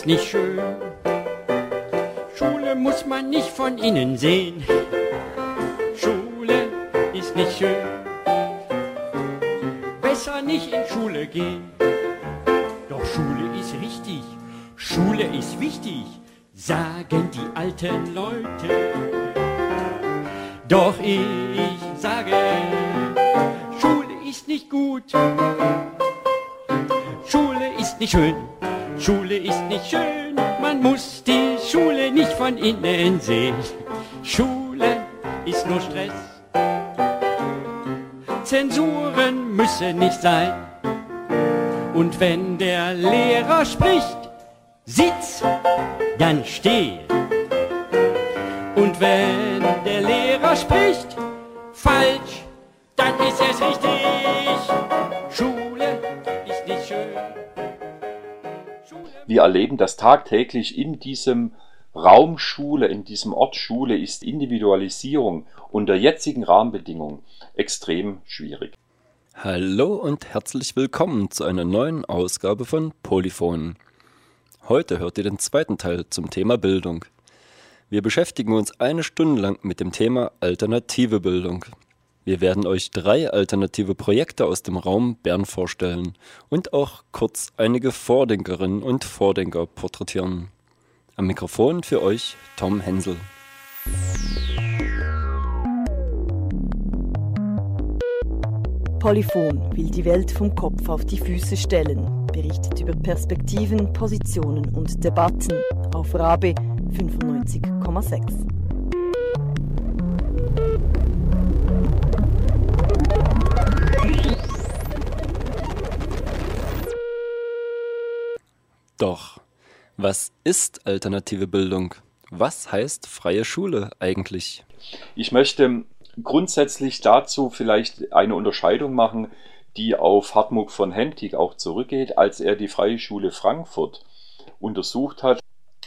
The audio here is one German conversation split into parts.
ist nicht schön. Schule muss man nicht von innen sehen. Schule ist nicht schön. Besser nicht in Schule gehen. Doch Schule ist richtig. Schule ist wichtig, sagen die alten Leute. Doch ich sage, Schule ist nicht gut. Schule ist nicht schön. Schule ist nicht schön. Man muss die Schule nicht von innen sehen. Schule ist nur Stress. Zensuren müssen nicht sein. Und wenn der Lehrer spricht, sitz, dann steh. Und wenn der Lehrer spricht, falsch, dann ist es richtig. Wir erleben das tagtäglich in diesem Raum Schule, in diesem Ort Schule ist Individualisierung unter jetzigen Rahmenbedingungen extrem schwierig. Hallo und herzlich willkommen zu einer neuen Ausgabe von Polyphon. Heute hört ihr den zweiten Teil zum Thema Bildung. Wir beschäftigen uns eine Stunde lang mit dem Thema alternative Bildung. Wir werden euch drei alternative Projekte aus dem Raum Bern vorstellen und auch kurz einige Vordenkerinnen und Vordenker porträtieren. Am Mikrofon für euch Tom Hensel. Polyphon will die Welt vom Kopf auf die Füße stellen, berichtet über Perspektiven, Positionen und Debatten auf Rabe 95,6. Doch, was ist alternative Bildung? Was heißt freie Schule eigentlich? Ich möchte grundsätzlich dazu vielleicht eine Unterscheidung machen, die auf Hartmut von Hentig auch zurückgeht. Als er die Freie Schule Frankfurt untersucht hat,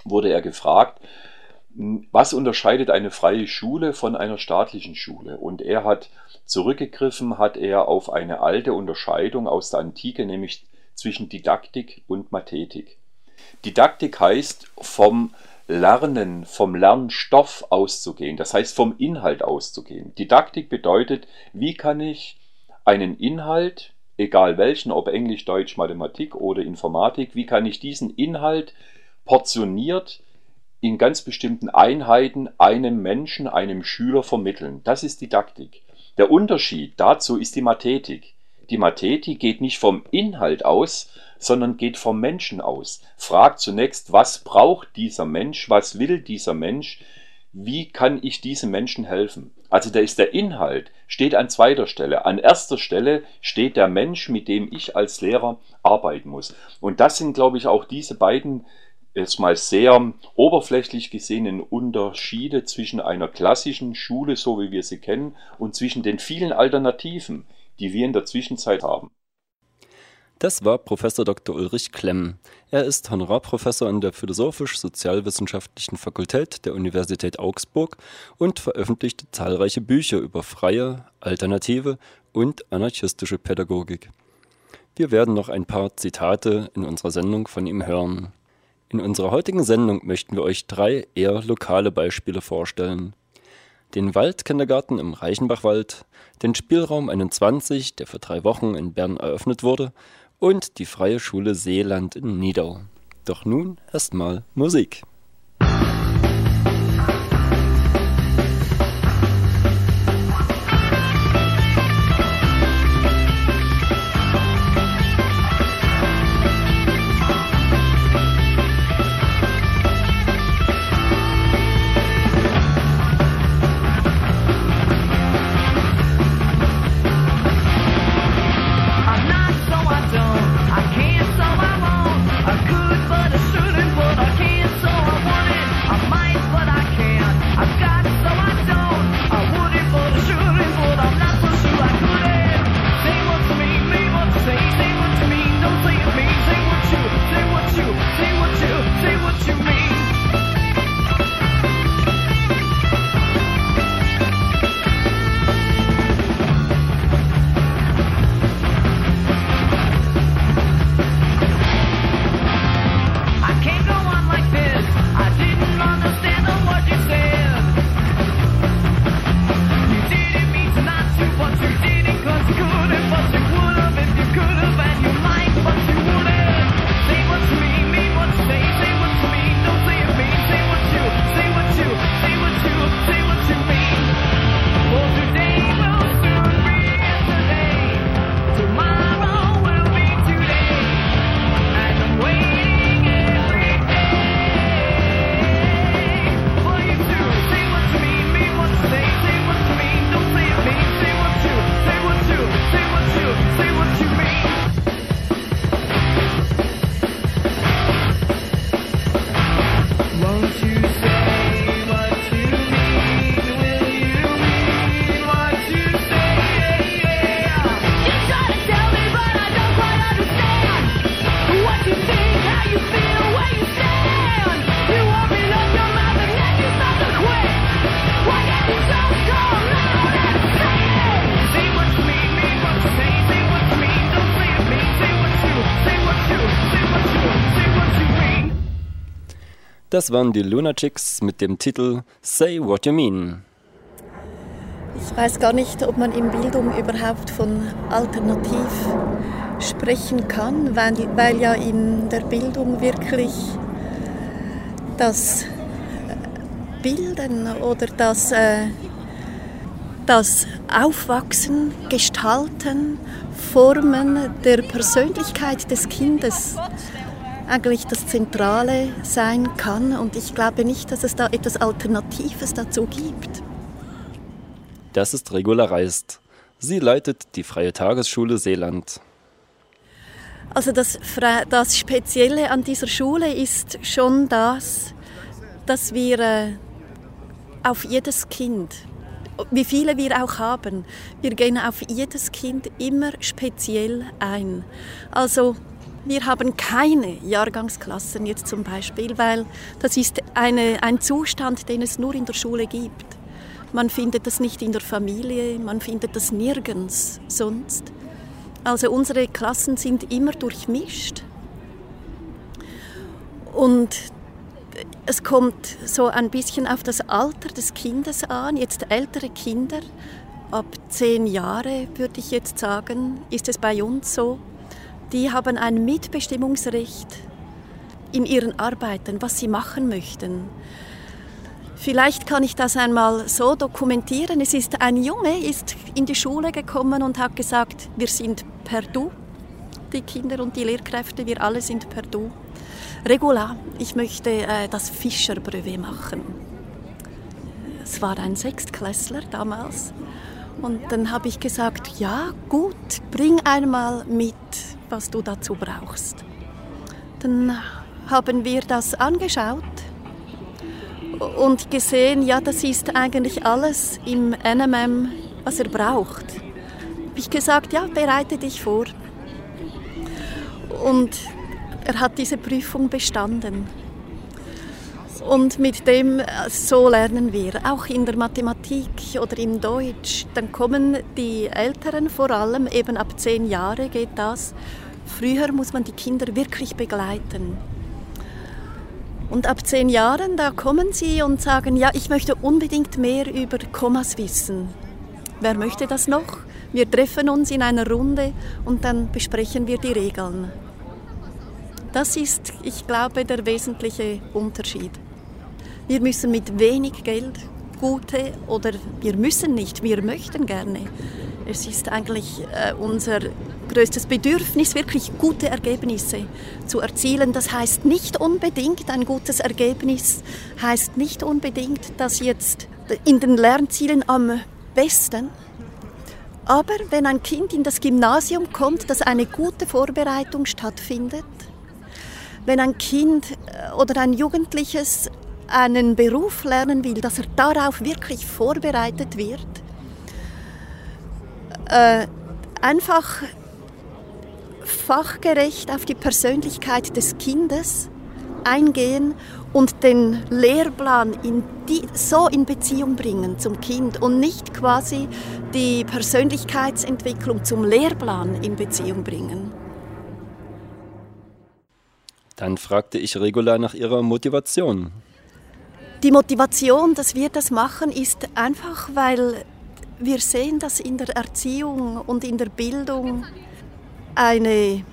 wurde er gefragt, was unterscheidet eine freie Schule von einer staatlichen Schule? Und er hat zurückgegriffen, hat er auf eine alte Unterscheidung aus der Antike, nämlich zwischen Didaktik und Mathetik. Didaktik heißt vom Lernen, vom Lernstoff auszugehen, das heißt vom Inhalt auszugehen. Didaktik bedeutet, wie kann ich einen Inhalt, egal welchen, ob Englisch, Deutsch, Mathematik oder Informatik, wie kann ich diesen Inhalt portioniert in ganz bestimmten Einheiten einem Menschen, einem Schüler vermitteln. Das ist Didaktik. Der Unterschied dazu ist die Mathetik. Die Mathetik geht nicht vom Inhalt aus, sondern geht vom Menschen aus. Fragt zunächst, was braucht dieser Mensch, was will dieser Mensch, wie kann ich diesem Menschen helfen? Also da ist der Inhalt, steht an zweiter Stelle. An erster Stelle steht der Mensch, mit dem ich als Lehrer arbeiten muss. Und das sind, glaube ich, auch diese beiden jetzt mal sehr oberflächlich gesehenen Unterschiede zwischen einer klassischen Schule, so wie wir sie kennen, und zwischen den vielen Alternativen, die wir in der Zwischenzeit haben. Das war Professor Dr. Ulrich Klemm. Er ist Honorarprofessor an der Philosophisch-Sozialwissenschaftlichen Fakultät der Universität Augsburg und veröffentlichte zahlreiche Bücher über freie, alternative und anarchistische Pädagogik. Wir werden noch ein paar Zitate in unserer Sendung von ihm hören. In unserer heutigen Sendung möchten wir euch drei eher lokale Beispiele vorstellen. Den Waldkindergarten im Reichenbachwald, den Spielraum 21, der für drei Wochen in Bern eröffnet wurde, und die Freie Schule Seeland in Nidau. Doch nun erstmal Musik. Das waren die Lunatics mit dem Titel Say What You Mean. Ich weiß gar nicht, ob man in Bildung überhaupt von Alternativ sprechen kann, weil, weil ja in der Bildung wirklich das Bilden oder das, äh, das Aufwachsen, Gestalten, Formen der Persönlichkeit des Kindes eigentlich das Zentrale sein kann. Und ich glaube nicht, dass es da etwas Alternatives dazu gibt. Das ist Regula Reist. Sie leitet die Freie Tagesschule Seeland. Also das, das Spezielle an dieser Schule ist schon das, dass wir äh, auf jedes Kind, wie viele wir auch haben, wir gehen auf jedes Kind immer speziell ein. Also wir haben keine Jahrgangsklassen jetzt zum Beispiel, weil das ist eine, ein Zustand, den es nur in der Schule gibt. Man findet das nicht in der Familie, man findet das nirgends sonst. Also unsere Klassen sind immer durchmischt. Und es kommt so ein bisschen auf das Alter des Kindes an. Jetzt ältere Kinder, ab zehn Jahre würde ich jetzt sagen, ist es bei uns so, die haben ein Mitbestimmungsrecht in ihren Arbeiten, was sie machen möchten. Vielleicht kann ich das einmal so dokumentieren. Es ist ein Junge, ist in die Schule gekommen und hat gesagt, wir sind per Du, die Kinder und die Lehrkräfte, wir alle sind per Du. Regula, ich möchte äh, das Fischerbrevet machen. Es war ein Sechstklässler damals. Und dann habe ich gesagt, ja gut, bring einmal mit was du dazu brauchst. Dann haben wir das angeschaut und gesehen, ja, das ist eigentlich alles im NMM, was er braucht. Habe ich gesagt, ja, bereite dich vor. Und er hat diese Prüfung bestanden. Und mit dem, so lernen wir, auch in der Mathematik oder im Deutsch. Dann kommen die Älteren vor allem, eben ab zehn Jahre geht das, Früher muss man die Kinder wirklich begleiten. Und ab zehn Jahren, da kommen sie und sagen, ja, ich möchte unbedingt mehr über Kommas wissen. Wer möchte das noch? Wir treffen uns in einer Runde und dann besprechen wir die Regeln. Das ist, ich glaube, der wesentliche Unterschied. Wir müssen mit wenig Geld gute oder wir müssen nicht, wir möchten gerne. Es ist eigentlich äh, unser größtes Bedürfnis, wirklich gute Ergebnisse zu erzielen. Das heißt nicht unbedingt, ein gutes Ergebnis heißt nicht unbedingt, dass jetzt in den Lernzielen am besten. Aber wenn ein Kind in das Gymnasium kommt, dass eine gute Vorbereitung stattfindet, wenn ein Kind äh, oder ein Jugendliches einen Beruf lernen will, dass er darauf wirklich vorbereitet wird, äh, einfach fachgerecht auf die Persönlichkeit des Kindes eingehen und den Lehrplan in die, so in Beziehung bringen zum Kind und nicht quasi die Persönlichkeitsentwicklung zum Lehrplan in Beziehung bringen. Dann fragte ich Regula nach ihrer Motivation. Die Motivation, dass wir das machen, ist einfach, weil wir sehen, dass in der Erziehung und in der Bildung eine,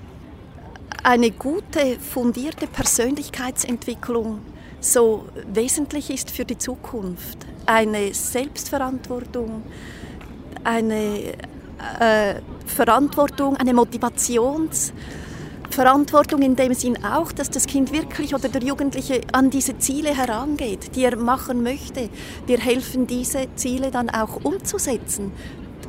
eine gute, fundierte Persönlichkeitsentwicklung so wesentlich ist für die Zukunft. Eine Selbstverantwortung, eine äh, Verantwortung, eine Motivationsverantwortung in dem Sinn auch, dass das Kind wirklich oder der Jugendliche an diese Ziele herangeht, die er machen möchte. Wir helfen, diese Ziele dann auch umzusetzen.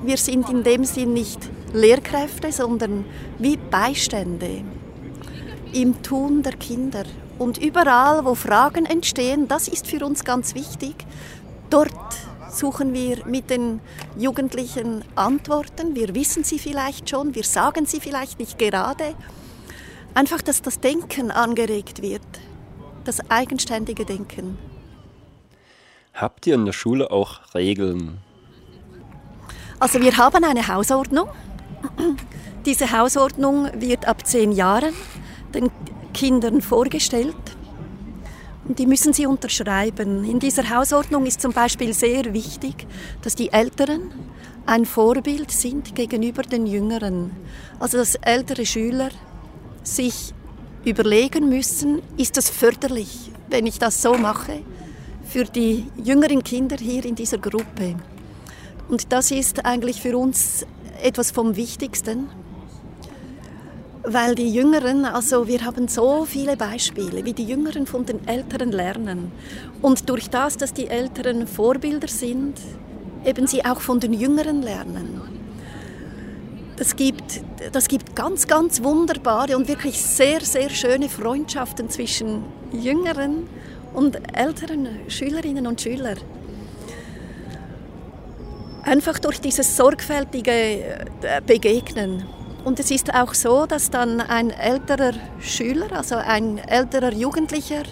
Wir sind in dem Sinn nicht Lehrkräfte, sondern wie Beistände im Tun der Kinder Und überall, wo Fragen entstehen, das ist für uns ganz wichtig, dort suchen wir mit den Jugendlichen Antworten. Wir wissen sie vielleicht schon, wir sagen sie vielleicht nicht gerade. Einfach, dass das Denken angeregt wird, das eigenständige Denken. Habt ihr in der Schule auch Regeln? Also wir haben eine Hausordnung. Diese Hausordnung wird ab zehn Jahren den Kindern vorgestellt und die müssen sie unterschreiben. In dieser Hausordnung ist zum Beispiel sehr wichtig, dass die Älteren ein Vorbild sind gegenüber den Jüngeren. Also dass ältere Schüler sich überlegen müssen, ist das förderlich, wenn ich das so mache, für die jüngeren Kinder hier in dieser Gruppe. Und das ist eigentlich für uns etwas vom Wichtigsten, weil die Jüngeren, also wir haben so viele Beispiele, wie die Jüngeren von den Älteren lernen. Und durch das, dass die Älteren Vorbilder sind, eben sie auch von den Jüngeren lernen. Das gibt, das gibt ganz, ganz wunderbare und wirklich sehr, sehr schöne Freundschaften zwischen Jüngeren und älteren Schülerinnen und Schülern. Einfach durch dieses sorgfältige äh, Begegnen. Und es ist auch so, dass dann ein älterer Schüler, also ein älterer Jugendlicher,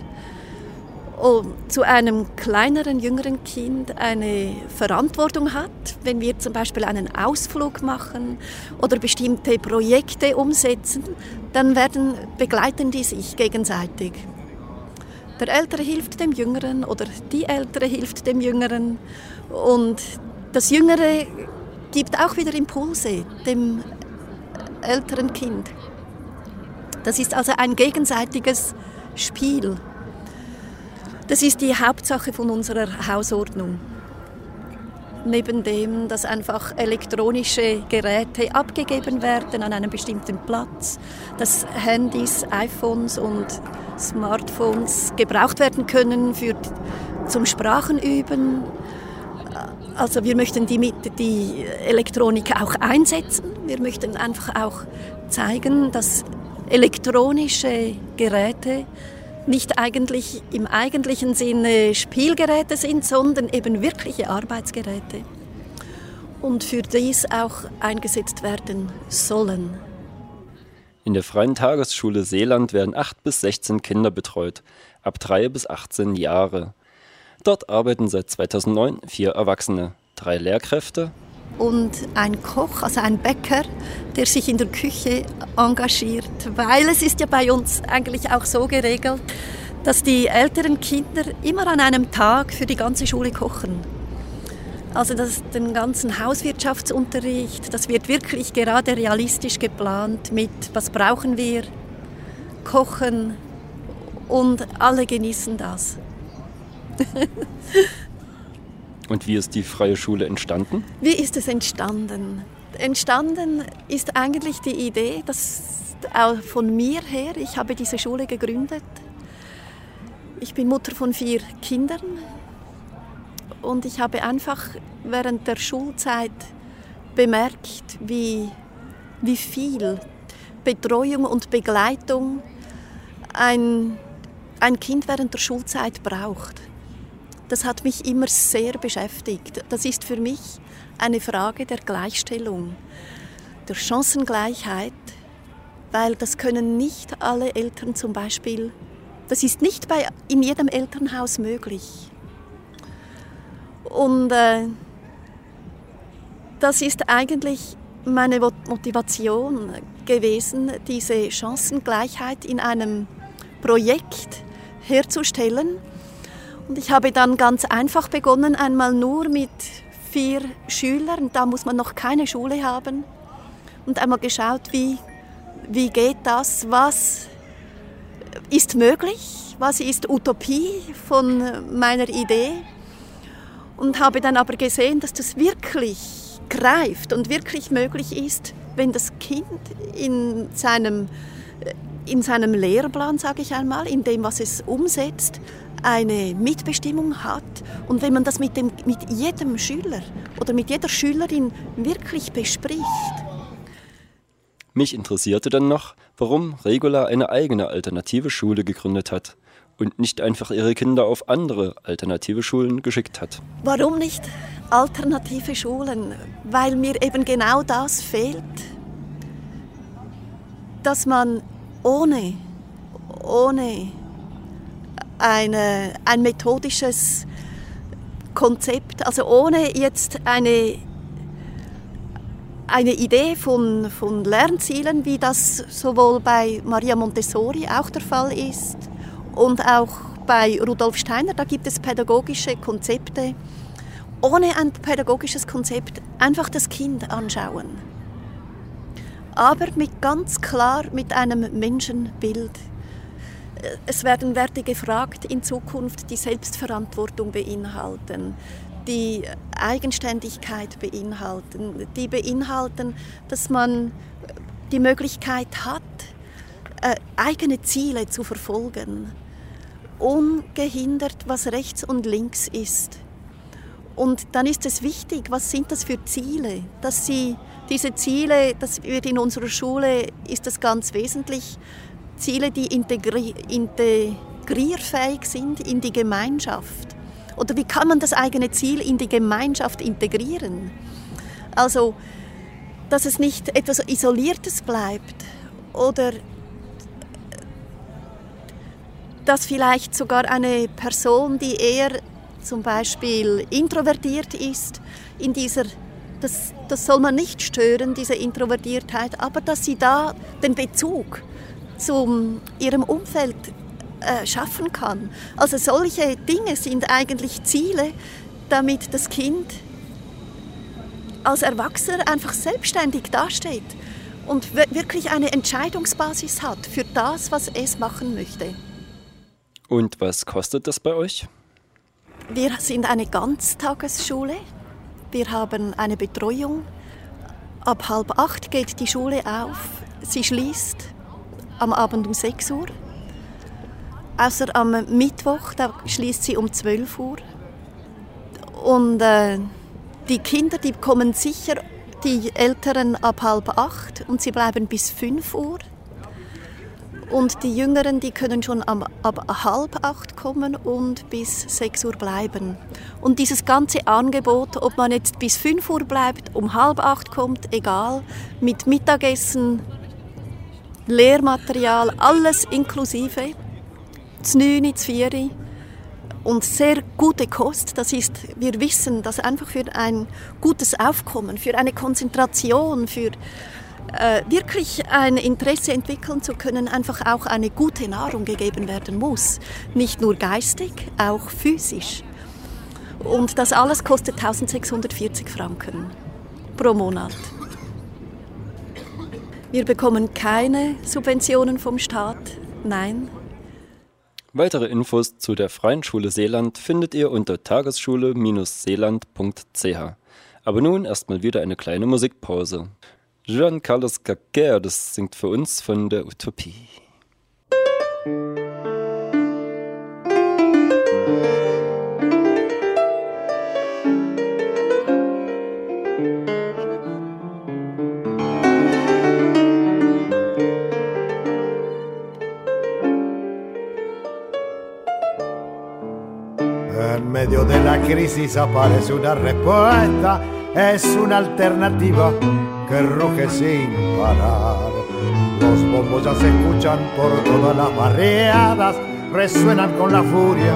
zu einem kleineren, jüngeren Kind eine Verantwortung hat, wenn wir zum Beispiel einen Ausflug machen oder bestimmte Projekte umsetzen, dann werden, begleiten die sich gegenseitig. Der Ältere hilft dem Jüngeren oder die Ältere hilft dem Jüngeren und das Jüngere gibt auch wieder Impulse dem älteren Kind. Das ist also ein gegenseitiges Spiel. Das ist die Hauptsache von unserer Hausordnung. Neben dem, dass einfach elektronische Geräte abgegeben werden an einem bestimmten Platz, dass Handys, iPhones und Smartphones gebraucht werden können für, zum Sprachenüben, also wir möchten die, die Elektronik auch einsetzen. Wir möchten einfach auch zeigen, dass elektronische Geräte nicht eigentlich im eigentlichen Sinne Spielgeräte sind, sondern eben wirkliche Arbeitsgeräte und für dies auch eingesetzt werden sollen. In der Freien Tagesschule Seeland werden 8 bis 16 Kinder betreut, ab 3 bis 18 Jahre. Dort arbeiten seit 2009 vier Erwachsene, drei Lehrkräfte und ein Koch, also ein Bäcker, der sich in der Küche engagiert, weil es ist ja bei uns eigentlich auch so geregelt, dass die älteren Kinder immer an einem Tag für die ganze Schule kochen. Also das, den ganzen Hauswirtschaftsunterricht, das wird wirklich gerade realistisch geplant mit, was brauchen wir, kochen und alle genießen das. Und wie ist die freie Schule entstanden? Wie ist es entstanden? Entstanden ist eigentlich die Idee, dass auch von mir her, ich habe diese Schule gegründet. Ich bin Mutter von vier Kindern und ich habe einfach während der Schulzeit bemerkt, wie, wie viel Betreuung und Begleitung ein, ein Kind während der Schulzeit braucht das hat mich immer sehr beschäftigt. Das ist für mich eine Frage der Gleichstellung, der Chancengleichheit, weil das können nicht alle Eltern zum Beispiel, das ist nicht bei, in jedem Elternhaus möglich. Und äh, das ist eigentlich meine Motivation gewesen, diese Chancengleichheit in einem Projekt herzustellen und ich habe dann ganz einfach begonnen, einmal nur mit vier Schülern, da muss man noch keine Schule haben, und einmal geschaut, wie, wie geht das, was ist möglich, was ist Utopie von meiner Idee. Und habe dann aber gesehen, dass das wirklich greift und wirklich möglich ist, wenn das Kind in seinem, in seinem Lehrplan, sage ich einmal, in dem, was es umsetzt, eine Mitbestimmung hat und wenn man das mit, dem, mit jedem Schüler oder mit jeder Schülerin wirklich bespricht. Mich interessierte dann noch, warum Regula eine eigene alternative Schule gegründet hat. und nicht einfach ihre Kinder auf andere alternative Schulen geschickt hat. Warum nicht alternative Schulen? Weil mir eben genau das fehlt, dass man ohne, ohne eine, ein methodisches Konzept, also ohne jetzt eine, eine Idee von, von Lernzielen, wie das sowohl bei Maria Montessori auch der Fall ist und auch bei Rudolf Steiner, da gibt es pädagogische Konzepte. Ohne ein pädagogisches Konzept einfach das Kind anschauen. Aber mit ganz klar mit einem Menschenbild es werden Werte gefragt in Zukunft, die Selbstverantwortung beinhalten, die Eigenständigkeit beinhalten, die beinhalten, dass man die Möglichkeit hat, äh, eigene Ziele zu verfolgen, ungehindert, was rechts und links ist. Und dann ist es wichtig, was sind das für Ziele, dass sie diese Ziele, das wird in unserer Schule, ist das ganz wesentlich, Ziele, die integri integrierfähig sind in die Gemeinschaft? Oder wie kann man das eigene Ziel in die Gemeinschaft integrieren? Also, dass es nicht etwas Isoliertes bleibt oder dass vielleicht sogar eine Person, die eher zum Beispiel introvertiert ist, in dieser, das, das soll man nicht stören, diese Introvertiertheit, aber dass sie da den Bezug zu ihrem Umfeld äh, schaffen kann. Also solche Dinge sind eigentlich Ziele, damit das Kind als Erwachsener einfach selbstständig dasteht und wirklich eine Entscheidungsbasis hat für das, was es machen möchte. Und was kostet das bei euch? Wir sind eine Ganztagesschule. Wir haben eine Betreuung. Ab halb acht geht die Schule auf. Sie schließt am Abend um 6 Uhr. Außer am Mittwoch, da schließt sie um 12 Uhr. Und äh, die Kinder, die kommen sicher, die Älteren ab halb acht und sie bleiben bis 5 Uhr. Und die Jüngeren, die können schon ab halb acht kommen und bis 6 Uhr bleiben. Und dieses ganze Angebot, ob man jetzt bis 5 Uhr bleibt, um halb acht kommt, egal, mit Mittagessen, Lehrmaterial, alles inklusive. Das 9, das 4 und sehr gute Kost. Das ist, wir wissen, dass einfach für ein gutes Aufkommen, für eine Konzentration, für äh, wirklich ein Interesse entwickeln zu können, einfach auch eine gute Nahrung gegeben werden muss. Nicht nur geistig, auch physisch. Und das alles kostet 1640 Franken pro Monat. Wir bekommen keine Subventionen vom Staat. Nein. Weitere Infos zu der Freien Schule Seeland findet ihr unter tagesschule-seeland.ch. Aber nun erstmal wieder eine kleine Musikpause. Jean Carlos Gaguer, das singt für uns von der Utopie. Medio de la crisis aparece una respuesta, es una alternativa que ruge sin parar. Los bombos ya se escuchan por todas las barriadas, resuenan con la furia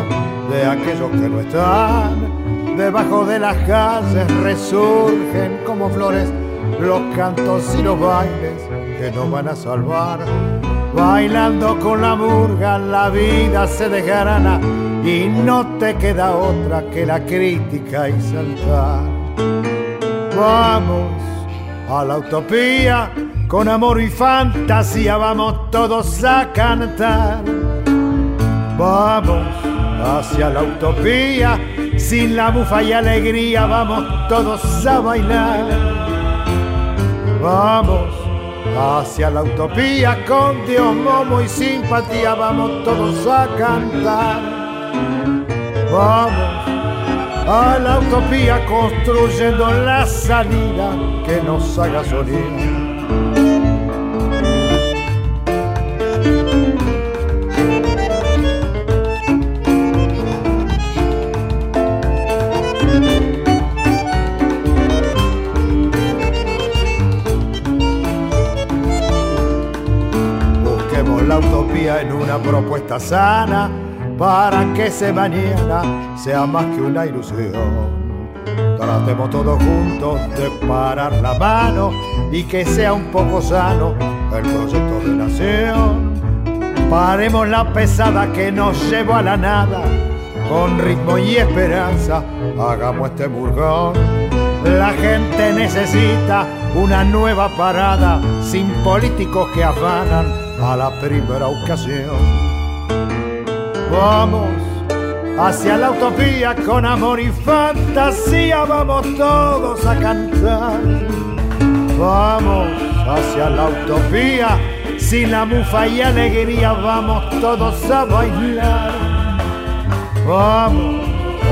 de aquellos que no están. Debajo de las calles resurgen como flores los cantos y los bailes que nos van a salvar. Bailando con la murga la vida se desgrana y no te queda otra que la crítica y saltar. Vamos a la utopía, con amor y fantasía vamos todos a cantar. Vamos hacia la utopía, sin la bufa y alegría vamos todos a bailar. Vamos hacia la utopía, con Dios, momo y simpatía vamos todos a cantar. Vamos a la utopía construyendo la salida que nos haga sonir. en una propuesta sana para que ese mañana sea más que una ilusión. Tratemos todos juntos de parar la mano y que sea un poco sano el proyecto de nación. Paremos la pesada que nos llevó a la nada, con ritmo y esperanza, hagamos este burgón. La gente necesita una nueva parada, sin políticos que afanan a la primera ocasión. Vamos hacia la utopía con amor y fantasía, vamos todos a cantar. Vamos hacia la utopía, sin la mufa y alegría, vamos todos a bailar. Vamos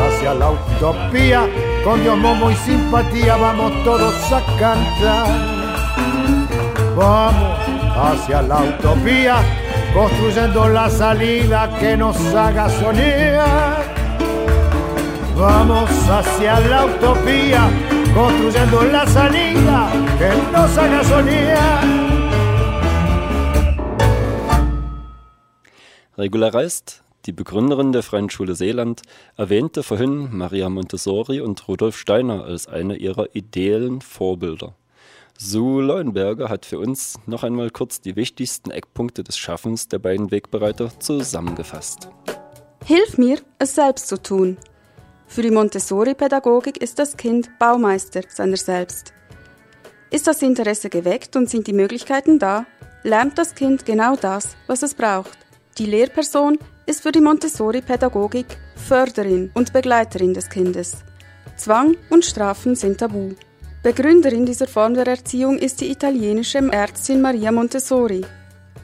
hacia la utopía, con Dios momo y simpatía, vamos todos a cantar. Vamos hacia la utopía construyendo la salida que nos haga soñar. Vamos hacia la utopía, construyendo la salida que nos haga soñar. Regulareist, die Begründerin der Freien Schule Seeland, erwähnte vorhin Maria Montessori und Rudolf Steiner als eine ihrer ideellen Vorbilder. Sue Leuenberger hat für uns noch einmal kurz die wichtigsten Eckpunkte des Schaffens der beiden Wegbereiter zusammengefasst. Hilf mir, es selbst zu tun. Für die Montessori-Pädagogik ist das Kind Baumeister seiner selbst. Ist das Interesse geweckt und sind die Möglichkeiten da, lernt das Kind genau das, was es braucht. Die Lehrperson ist für die Montessori-Pädagogik Förderin und Begleiterin des Kindes. Zwang und Strafen sind tabu. Begründerin dieser Form der Erziehung ist die italienische Ärztin Maria Montessori.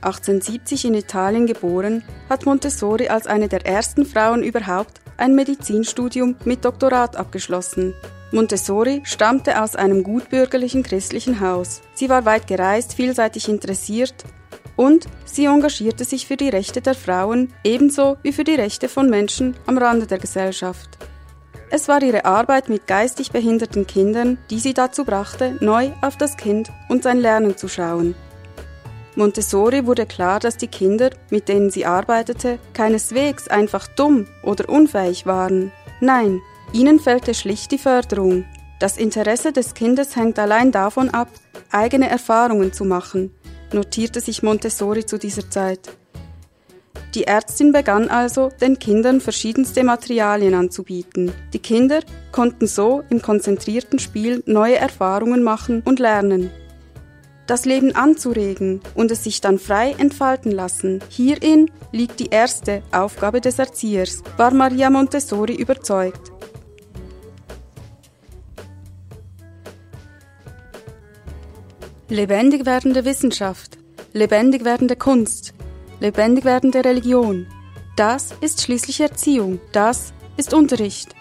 1870 in Italien geboren, hat Montessori als eine der ersten Frauen überhaupt ein Medizinstudium mit Doktorat abgeschlossen. Montessori stammte aus einem gutbürgerlichen christlichen Haus. Sie war weit gereist, vielseitig interessiert und sie engagierte sich für die Rechte der Frauen ebenso wie für die Rechte von Menschen am Rande der Gesellschaft. Es war ihre Arbeit mit geistig behinderten Kindern, die sie dazu brachte, neu auf das Kind und sein Lernen zu schauen. Montessori wurde klar, dass die Kinder, mit denen sie arbeitete, keineswegs einfach dumm oder unfähig waren. Nein, ihnen fehlte schlicht die Förderung. Das Interesse des Kindes hängt allein davon ab, eigene Erfahrungen zu machen, notierte sich Montessori zu dieser Zeit. Die Ärztin begann also, den Kindern verschiedenste Materialien anzubieten. Die Kinder konnten so im konzentrierten Spiel neue Erfahrungen machen und lernen. Das Leben anzuregen und es sich dann frei entfalten lassen, hierin liegt die erste Aufgabe des Erziehers, war Maria Montessori überzeugt. Lebendig werdende Wissenschaft, lebendig werdende Kunst, lebendig werdende Religion. Das ist schließlich Erziehung, das ist Unterricht.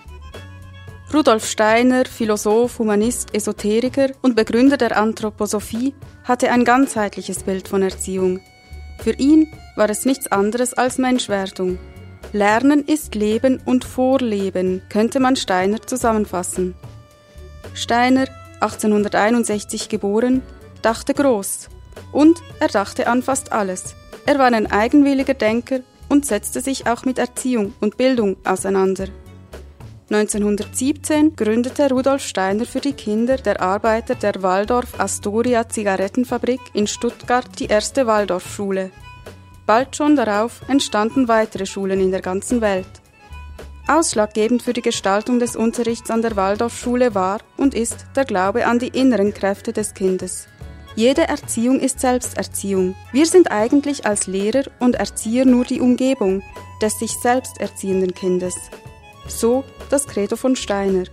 Rudolf Steiner, Philosoph, Humanist, Esoteriker und Begründer der Anthroposophie, hatte ein ganzheitliches Bild von Erziehung. Für ihn war es nichts anderes als Menschwerdung. Lernen ist Leben und Vorleben, könnte man Steiner zusammenfassen. Steiner, 1861 geboren, dachte groß und er dachte an fast alles. Er war ein eigenwilliger Denker und setzte sich auch mit Erziehung und Bildung auseinander. 1917 gründete Rudolf Steiner für die Kinder der Arbeiter der Waldorf Astoria Zigarettenfabrik in Stuttgart die erste Waldorfschule. Bald schon darauf entstanden weitere Schulen in der ganzen Welt. Ausschlaggebend für die Gestaltung des Unterrichts an der Waldorfschule war und ist der Glaube an die inneren Kräfte des Kindes. Jede Erziehung ist Selbsterziehung. Wir sind eigentlich als Lehrer und Erzieher nur die Umgebung des sich selbst erziehenden Kindes. So das Credo von Steiner.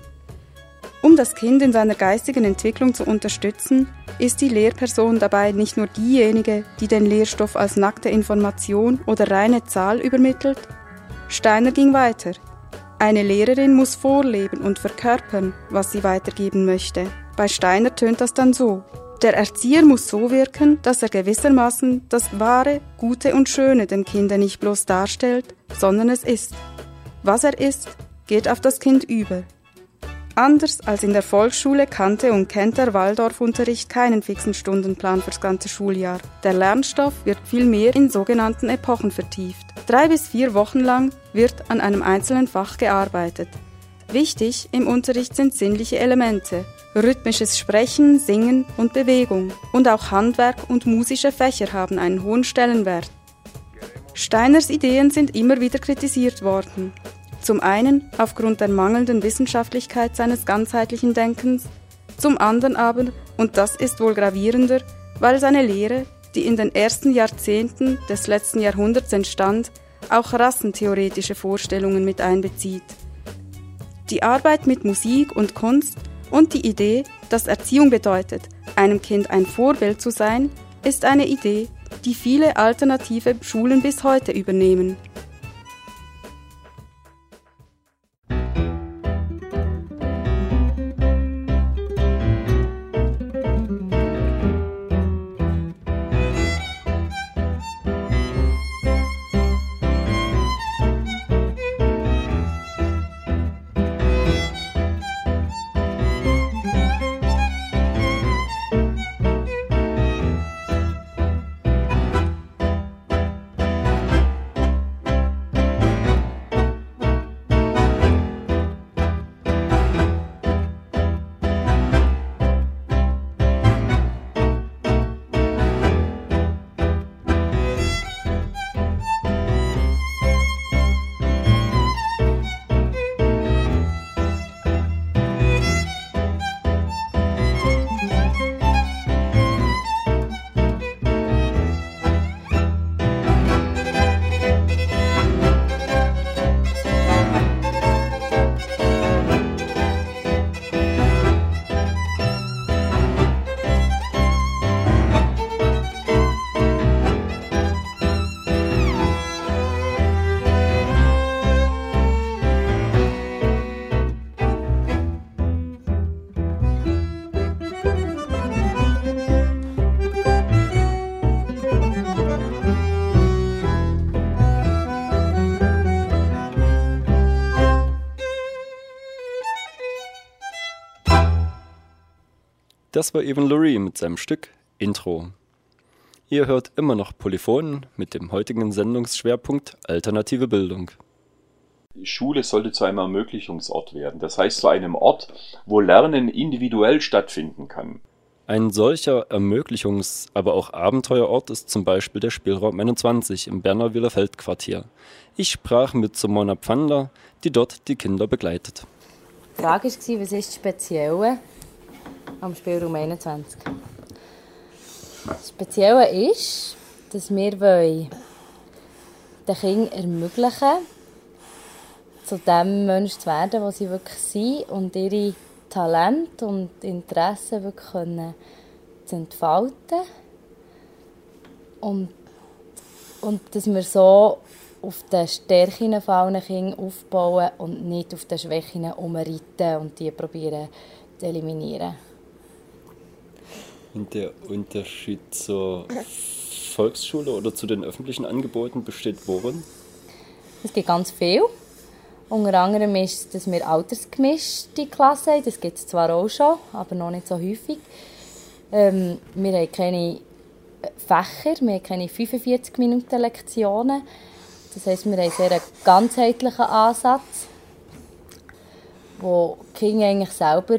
Um das Kind in seiner geistigen Entwicklung zu unterstützen, ist die Lehrperson dabei nicht nur diejenige, die den Lehrstoff als nackte Information oder reine Zahl übermittelt. Steiner ging weiter. Eine Lehrerin muss vorleben und verkörpern, was sie weitergeben möchte. Bei Steiner tönt das dann so. Der Erzieher muss so wirken, dass er gewissermaßen das Wahre, Gute und Schöne dem Kinde nicht bloß darstellt, sondern es ist. Was er ist, geht auf das Kind über. Anders als in der Volksschule kannte und kennt der Waldorfunterricht keinen fixen Stundenplan fürs ganze Schuljahr. Der Lernstoff wird vielmehr in sogenannten Epochen vertieft. Drei bis vier Wochen lang wird an einem einzelnen Fach gearbeitet. Wichtig im Unterricht sind sinnliche Elemente, rhythmisches Sprechen, Singen und Bewegung. Und auch Handwerk und musische Fächer haben einen hohen Stellenwert. Steiners Ideen sind immer wieder kritisiert worden. Zum einen aufgrund der mangelnden Wissenschaftlichkeit seines ganzheitlichen Denkens, zum anderen aber, und das ist wohl gravierender, weil seine Lehre, die in den ersten Jahrzehnten des letzten Jahrhunderts entstand, auch rassentheoretische Vorstellungen mit einbezieht. Die Arbeit mit Musik und Kunst und die Idee, dass Erziehung bedeutet, einem Kind ein Vorbild zu sein, ist eine Idee, die viele alternative Schulen bis heute übernehmen. Das war Evan Lurie mit seinem Stück Intro. Ihr hört immer noch Polyphonen mit dem heutigen Sendungsschwerpunkt Alternative Bildung. Die Schule sollte zu einem Ermöglichungsort werden, das heißt zu einem Ort, wo Lernen individuell stattfinden kann. Ein solcher Ermöglichungs-, aber auch Abenteuerort ist zum Beispiel der Spielraum 21 im Berner Wielerfeldquartier. Ich sprach mit Simona Pfander, die dort die Kinder begleitet. Die Frage war, was ist das Spezielle am Spielraum 21. Das Spezielle ist, dass wir den Kindern ermöglichen zu dem Menschen zu werden, was sie wirklich sind und ihre Talente und Interessen wirklich können zu entfalten. Und, und dass wir so auf den Stärken von allen Kindern aufbauen und nicht auf den Schwächen umreiten und die probieren zu eliminieren. Und der Unterschied zur Volksschule oder zu den öffentlichen Angeboten besteht worin? Es gibt ganz viel. Unter anderem ist, dass wir altersgemischte Klassen haben. Das gibt es zwar auch schon, aber noch nicht so häufig. Ähm, wir haben keine Fächer, wir haben keine 45 Minuten Lektionen. Das heisst, wir haben einen sehr ganzheitlichen Ansatz, wo die Kinder eigentlich selber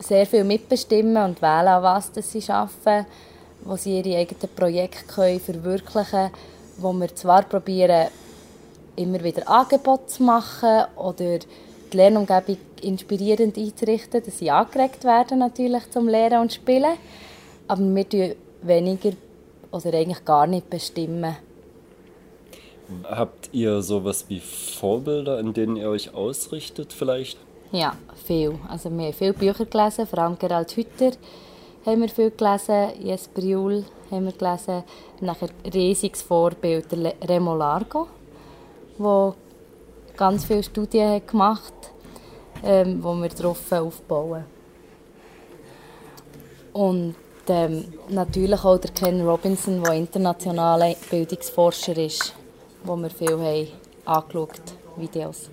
sehr viel mitbestimmen und wählen, an was sie arbeiten, wo sie ihre eigenen Projekte können verwirklichen können, wo wir zwar probieren, immer wieder Angebote zu machen oder die Lernumgebung inspirierend einzurichten, dass sie angeregt werden natürlich zum Lehren und Spielen, aber wir bestimmen weniger oder eigentlich gar nicht bestimmen. Habt ihr sowas wie Vorbilder, in denen ihr euch ausrichtet vielleicht? Ja, viel. Also wir haben viele Bücher gelesen, vor allem Gerald Hütter haben wir viel gelesen, Jesper Juhl haben wir gelesen, nachher riesiges Vorbild, Remo Largo, der ganz viele Studien hat gemacht hat, ähm, wo wir darauf aufbauen. Und ähm, natürlich auch der Ken Robinson, der internationaler Bildungsforscher ist, wo wir viel haben angeschaut, Videos.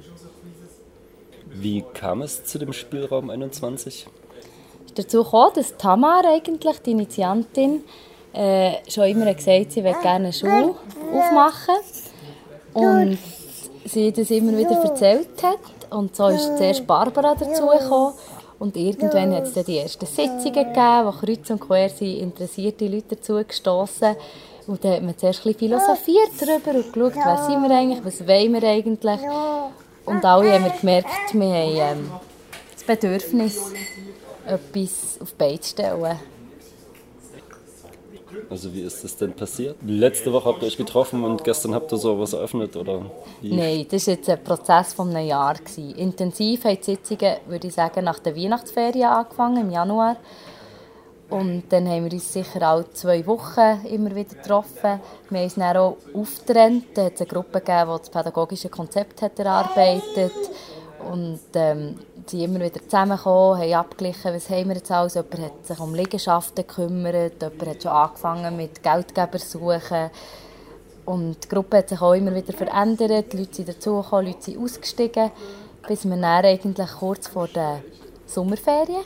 Wie kam es zu dem Spielraum 21? dazu gekommen, dass Tamar eigentlich, die Initiantin, äh, schon immer gesagt sie möchte gerne eine Schule aufmachen. Und sie das immer wieder erzählt hat. Und so ist zuerst Barbara dazugekommen. Und irgendwann hat es dann die ersten Sitzungen gegeben, wo kreuz und quer sind interessierte Leute dazugestossen. Und dann hat man zuerst ein bisschen philosophiert darüber und geschaut, was sind wir eigentlich, was wollen wir eigentlich. Und alle haben wir gemerkt, wir haben ähm, das Bedürfnis, etwas auf die Beine zu stellen. Also wie ist das denn passiert? Letzte Woche habt ihr euch getroffen und gestern habt ihr so was eröffnet oder wie? Nein, das war jetzt ein Prozess von einem Jahr. Intensiv haben die Sitzungen, würde ich sagen, nach der Weihnachtsferien angefangen, im Januar. Und dann haben wir uns sicher alle zwei Wochen immer wieder getroffen. Wir haben uns dann auch aufgetrennt. Da hat es eine Gruppe gegeben, die das pädagogische Konzept hat erarbeitet Und ähm, sind immer wieder zusammengekommen, haben abgeglichen, was haben wir jetzt alles. Jemand hat sich um Liegenschaften gekümmert, jemand hat schon angefangen mit Geldgeber suchen. Und die Gruppe hat sich auch immer wieder verändert, die Leute sind dazugekommen, Leute sind ausgestiegen, bis wir dann eigentlich kurz vor der Sommerferien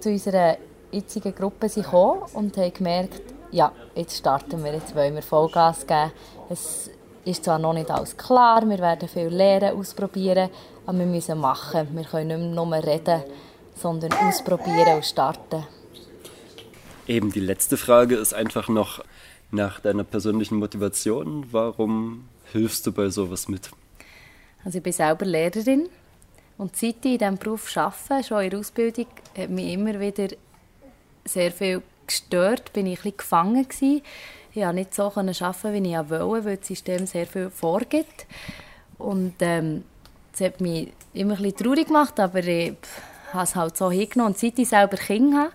zu unserer jetzigen Gruppe sind gekommen und haben gemerkt, ja, jetzt starten wir, jetzt wollen wir Vollgas geben. Es ist zwar noch nicht alles klar, wir werden viel lernen, ausprobieren, aber wir müssen machen. Wir können nicht nur reden, sondern ausprobieren und starten. Eben die letzte Frage ist einfach noch nach deiner persönlichen Motivation. Warum hilfst du bei sowas mit? Also ich bin selber Lehrerin und seit ich in diesem Beruf arbeite, schon in der Ausbildung, hat mich immer wieder sehr viel gestört, bin ich ein bisschen gefangen gewesen. Ich konnte nicht so arbeiten, wie ich wollte, weil das System sehr viel vorgibt. Und ähm, das hat mich immer ein traurig gemacht, aber ich habe es halt so hingenommen. Und seit ich selber Kinder habe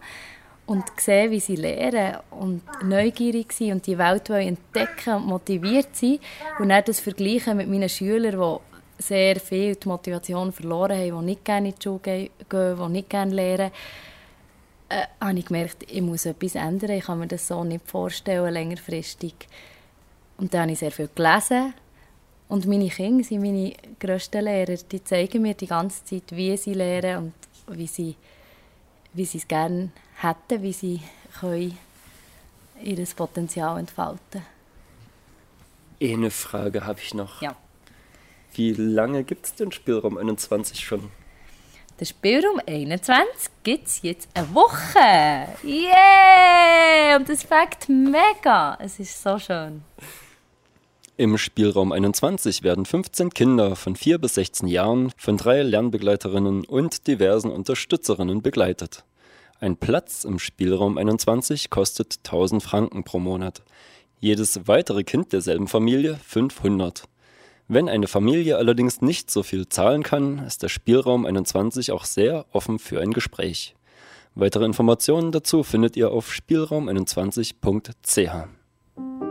und sehe, wie sie lernen und neugierig sind und die Welt entdecken und motiviert sind und dann das vergleichen mit meinen Schülern, die sehr viel die Motivation verloren haben, die nicht gerne in die Schule gehen, die nicht gerne lernen, äh, habe ich gemerkt, ich muss etwas ändern. Ich kann mir das so nicht vorstellen, längerfristig. Und dann habe ich sehr viel gelesen und meine Kinder sind meine grössten Lehrer. Die zeigen mir die ganze Zeit, wie sie lernen und wie sie, wie sie es gerne hätten, wie sie können ihr Potenzial entfalten Eine Frage habe ich noch. Ja. Wie lange gibt es den Spielraum 21 schon? Den Spielraum 21 gibt es jetzt eine Woche. Yeah! Und das fängt mega. Es ist so schön. Im Spielraum 21 werden 15 Kinder von 4 bis 16 Jahren von drei Lernbegleiterinnen und diversen Unterstützerinnen begleitet. Ein Platz im Spielraum 21 kostet 1000 Franken pro Monat. Jedes weitere Kind derselben Familie 500. Wenn eine Familie allerdings nicht so viel zahlen kann, ist der Spielraum 21 auch sehr offen für ein Gespräch. Weitere Informationen dazu findet ihr auf spielraum21.ch.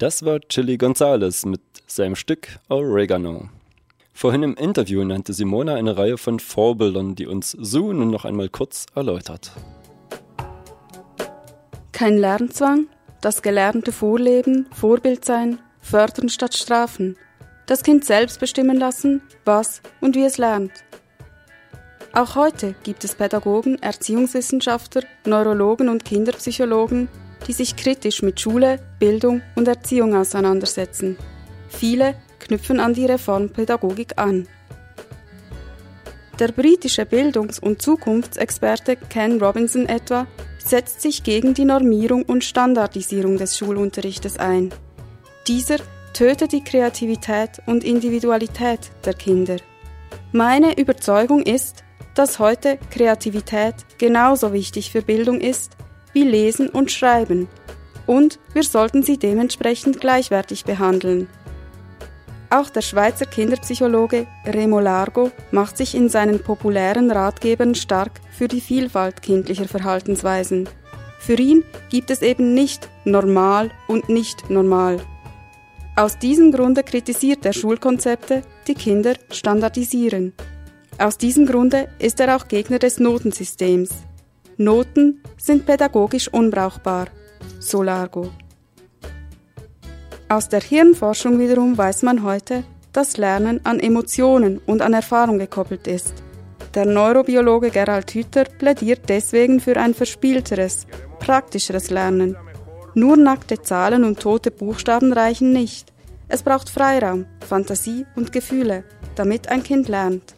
Das war Chili Gonzales mit seinem Stück Oregano. Vorhin im Interview nannte Simona eine Reihe von Vorbildern, die uns Sue nun noch einmal kurz erläutert. Kein Lernzwang, das gelernte Vorleben, Vorbild sein, fördern statt strafen, das Kind selbst bestimmen lassen, was und wie es lernt. Auch heute gibt es Pädagogen, Erziehungswissenschaftler, Neurologen und Kinderpsychologen, die sich kritisch mit Schule, Bildung und Erziehung auseinandersetzen. Viele knüpfen an die Reformpädagogik an. Der britische Bildungs- und Zukunftsexperte Ken Robinson etwa setzt sich gegen die Normierung und Standardisierung des Schulunterrichtes ein. Dieser tötet die Kreativität und Individualität der Kinder. Meine Überzeugung ist, dass heute Kreativität genauso wichtig für Bildung ist wie Lesen und Schreiben, und wir sollten sie dementsprechend gleichwertig behandeln. Auch der Schweizer Kinderpsychologe Remo Largo macht sich in seinen populären Ratgebern stark für die Vielfalt kindlicher Verhaltensweisen. Für ihn gibt es eben nicht normal und nicht normal. Aus diesem Grunde kritisiert er Schulkonzepte, die Kinder standardisieren. Aus diesem Grunde ist er auch Gegner des Notensystems. Noten sind pädagogisch unbrauchbar, so Largo. Aus der Hirnforschung wiederum weiß man heute, dass Lernen an Emotionen und an Erfahrung gekoppelt ist. Der Neurobiologe Gerald Hüther plädiert deswegen für ein verspielteres, praktischeres Lernen. Nur nackte Zahlen und tote Buchstaben reichen nicht. Es braucht Freiraum, Fantasie und Gefühle, damit ein Kind lernt.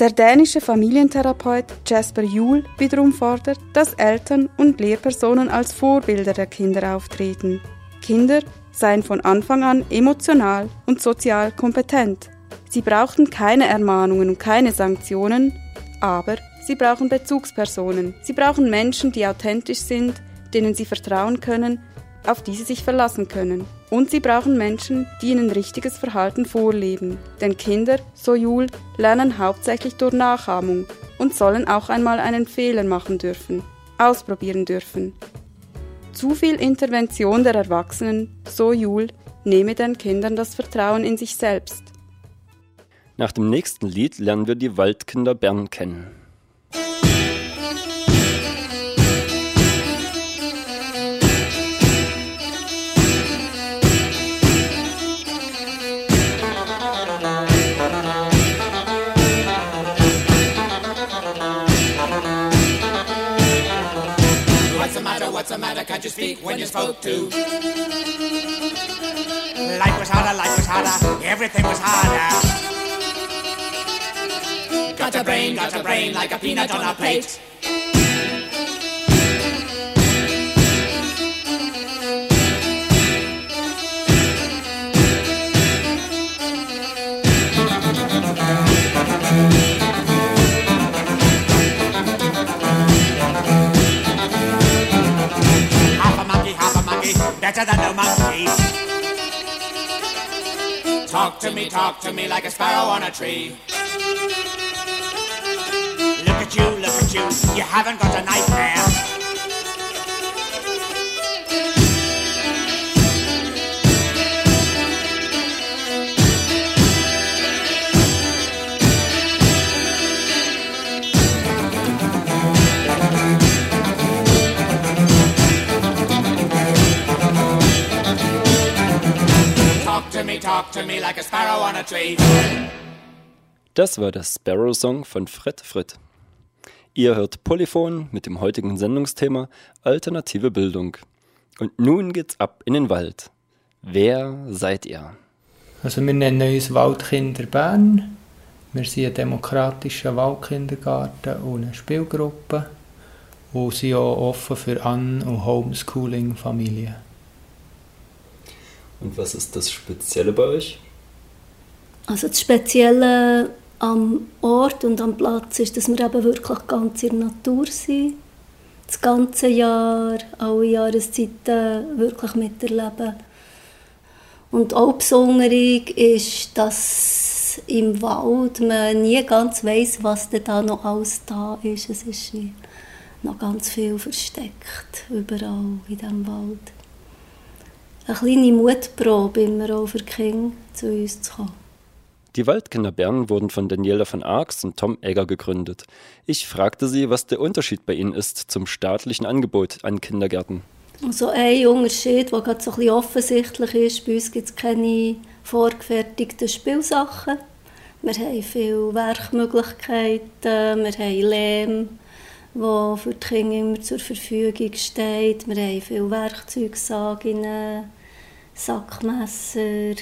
Der dänische Familientherapeut Jasper Juhl wiederum fordert, dass Eltern und Lehrpersonen als Vorbilder der Kinder auftreten. Kinder seien von Anfang an emotional und sozial kompetent. Sie brauchten keine Ermahnungen und keine Sanktionen, aber sie brauchen Bezugspersonen. Sie brauchen Menschen, die authentisch sind, denen sie vertrauen können, auf die sie sich verlassen können. Und sie brauchen Menschen, die ihnen richtiges Verhalten vorleben. Denn Kinder, so Jul, lernen hauptsächlich durch Nachahmung und sollen auch einmal einen Fehler machen dürfen, ausprobieren dürfen. Zu viel Intervention der Erwachsenen, so Jul, nehme den Kindern das Vertrauen in sich selbst. Nach dem nächsten Lied lernen wir die Waldkinder Bern kennen. Can't you speak when you spoke to? Life was harder, life was harder, everything was harder. Got a brain, got a brain like a peanut on a plate. Better than the monkeys. Talk to me, talk to me like a sparrow on a tree. Look at you, look at you, you haven't got a nightmare. Talk to me like a sparrow on a tree. Das war der Sparrow Song von Fred Fred. Ihr hört Polyphon mit dem heutigen Sendungsthema Alternative Bildung. Und nun geht's ab in den Wald. Wer seid ihr? Also wir nennen uns Waldkinder Bern. Wir sind ein demokratischer Waldkindergarten und eine Spielgruppe und sind auch offen für An- und Homeschooling-Familien. Und was ist das Spezielle bei euch? Also das Spezielle am Ort und am Platz ist, dass wir eben wirklich ganz in der Natur sind. Das ganze Jahr, alle Jahreszeiten wirklich miterleben. Und auch besonders ist, dass im Wald man nie ganz weiß, was da noch alles da ist. Es ist noch ganz viel versteckt, überall in diesem Wald eine kleine Mutprobe immer auch für die Kinder zu uns zu kommen. Die Waldkinder Bern wurden von Daniela von Arx und Tom Egger gegründet. Ich fragte sie, was der Unterschied bei ihnen ist zum staatlichen Angebot an Kindergärten. Also ein Unterschied, der gerade so ein bisschen offensichtlich ist, bei uns gibt es keine vorgefertigten Spielsachen. Wir haben viele Werkmöglichkeiten, wir haben Lehm, wo für die Kinder immer zur Verfügung steht. Wir haben viele Werkzeugsagen, Sackmesser.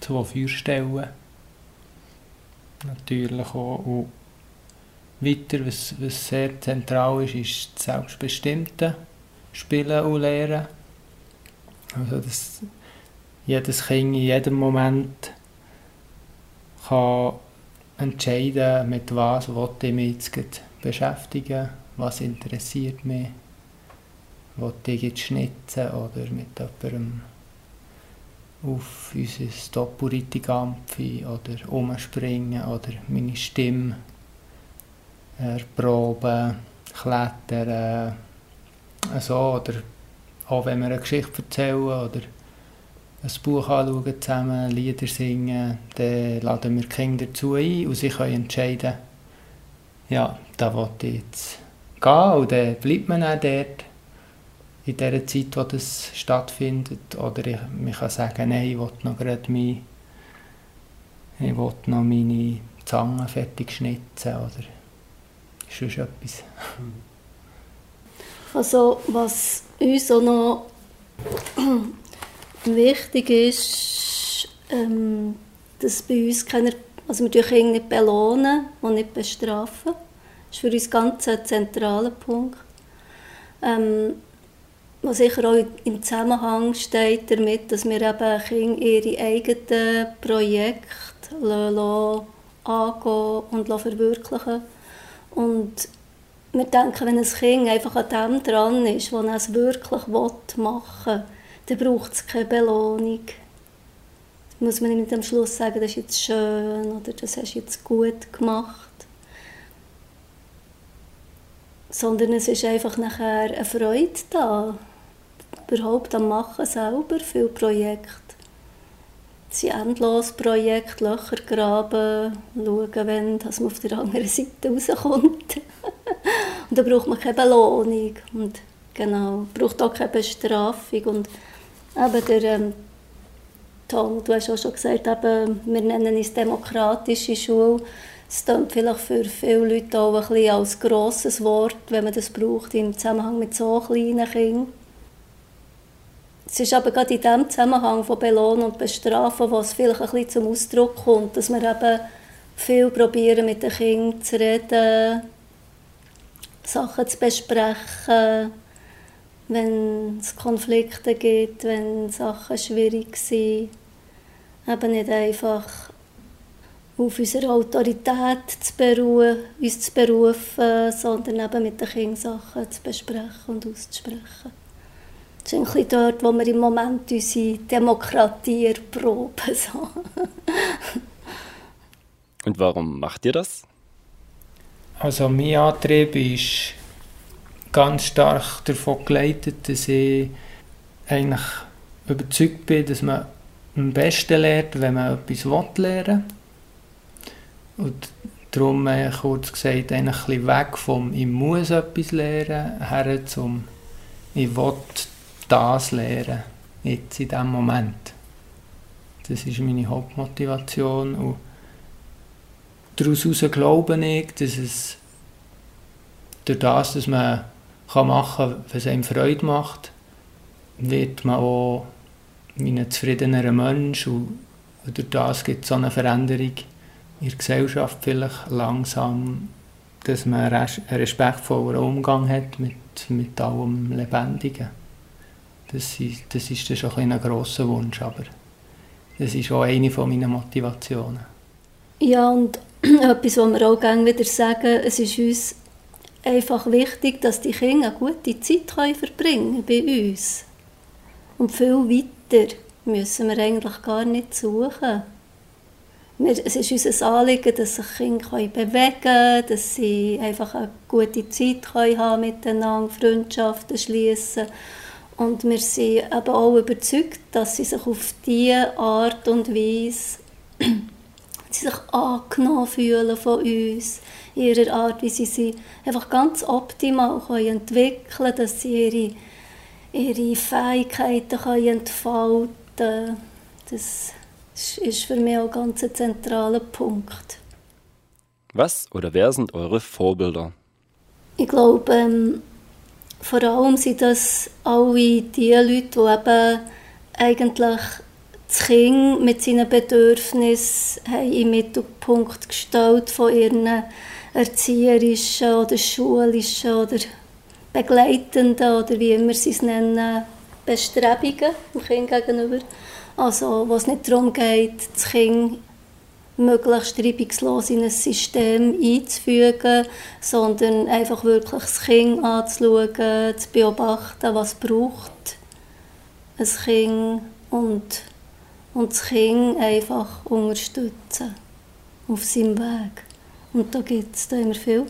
Zwei Feuerstellen. Natürlich auch. Und weiter, was, was sehr zentral ist, ist das selbstbestimmte Spielen und Lehren. Also, dass jedes Kind in jedem Moment kann entscheiden, mit was ich mich jetzt beschäftigen, was interessiert mich, will ich jetzt schnitzen oder mit jemandem auf unser Doppelreitigampfi oder umspringen oder meine Stimme erproben, klettern, so, oder auch wenn wir eine Geschichte erzählen oder ein Buch anschauen zusammen, Lieder singen, dann laden wir die Kinder dazu ein und sie können entscheiden, ja, da will ich jetzt gehen und dann bleibt man auch dort in der Zeit, wo das stattfindet. Oder ich, man kann sagen, nein, ich will noch gerade mein, ich will noch meine Zange fertig schnitzen oder sonst etwas. Also was uns auch noch wichtig ist, ähm, dass bei uns keine, also wir Kinder nicht belohnen und nicht bestrafen. Das ist für uns ganz ein zentraler Punkt. Ähm, was sicher auch im Zusammenhang steht damit, dass wir eben Kinder ihre eigenen Projekte angehen und verwirklichen und wir denken, wenn ein Kind einfach an dem dran ist, was es wirklich machen will, dann braucht es keine Belohnung. Muss man nicht am Schluss sagen, das ist jetzt schön oder das hast du jetzt gut gemacht. Sondern es ist einfach nachher eine Freude da überhaupt am Machen selber, viele Projekte. Es sind endlos Projekte, Löcher graben, schauen, wenn dass man auf der anderen Seite rauskommt. und da braucht man keine Belohnung und genau, braucht auch keine Bestrafung. Und eben der ähm, Tom, du hast auch schon gesagt, eben, wir nennen es demokratische Schule. Es klingt vielleicht für viele Leute auch ein bisschen als grosses Wort, wenn man das braucht im Zusammenhang mit so kleinen Kindern. Es ist aber gerade in diesem Zusammenhang von Belohnen und Bestrafen, wo es vielleicht ein bisschen zum Ausdruck kommt, dass wir eben viel probieren, mit den Kindern zu reden, Sachen zu besprechen, wenn es Konflikte gibt, wenn Sachen schwierig sind. Eben nicht einfach auf unserer Autorität zu beruhen, uns zu berufen, sondern eben mit den Kindern Sachen zu besprechen und auszusprechen. Das ist ein bisschen dort, wo wir im Moment unsere Demokratie erproben. So. Und warum macht ihr das? Also mein Antrieb ist ganz stark davon geleitet, dass ich eigentlich überzeugt bin, dass man am besten lernt, wenn man etwas lernen will. Und darum, äh, kurz gesagt, ein bisschen weg vom «Ich muss etwas lernen» her zum «Ich will das lernen, jetzt in diesem Moment. Das ist meine Hauptmotivation und daraus glaube ich, dass es durch das, dass man machen kann, was einem Freude macht, wird man auch ein zufriedener Mensch und durch das gibt es so eine Veränderung in der Gesellschaft vielleicht langsam, dass man einen respektvolleren Umgang hat mit, mit allem Lebendigen. Das, das ist dann schon ein, grosser Wunsch, aber das ist auch eine meiner Motivationen. Ja, und etwas, was wir auch gerne wieder sagen, es ist uns einfach wichtig, dass die Kinder eine gute Zeit können verbringen bei uns. Und viel weiter müssen wir eigentlich gar nicht suchen. Wir, es ist unser Anliegen, dass sich Kinder bewegen können, dass sie einfach eine gute Zeit können haben miteinander, Freundschaften schließen und wir sind eben auch überzeugt, dass sie sich auf diese Art und Weise sie sich angenommen fühlen von uns, ihrer Art, wie sie sich einfach ganz optimal können entwickeln können, dass sie ihre ihre Fähigkeiten können entfalten können. Das ist für mich auch ein ganz zentraler Punkt. Was oder wer sind eure Vorbilder? Ich glaube, ähm, vor allem sind das alle die Leute, die eben eigentlich das Kind mit seinen Bedürfnissen haben im Mittelpunkt gestellt von ihren erzieherischen oder schulischen oder begleitenden oder wie immer sie es nennen, Bestrebungen dem Kind gegenüber. Also, wo es nicht darum geht, das Kind möglichst reibungslos in ein System einzufügen, sondern einfach wirklich das Kind anzuschauen, zu beobachten, was braucht ein Kind und, und das Kind einfach unterstützen auf seinem Weg. Und da gibt es immer viel,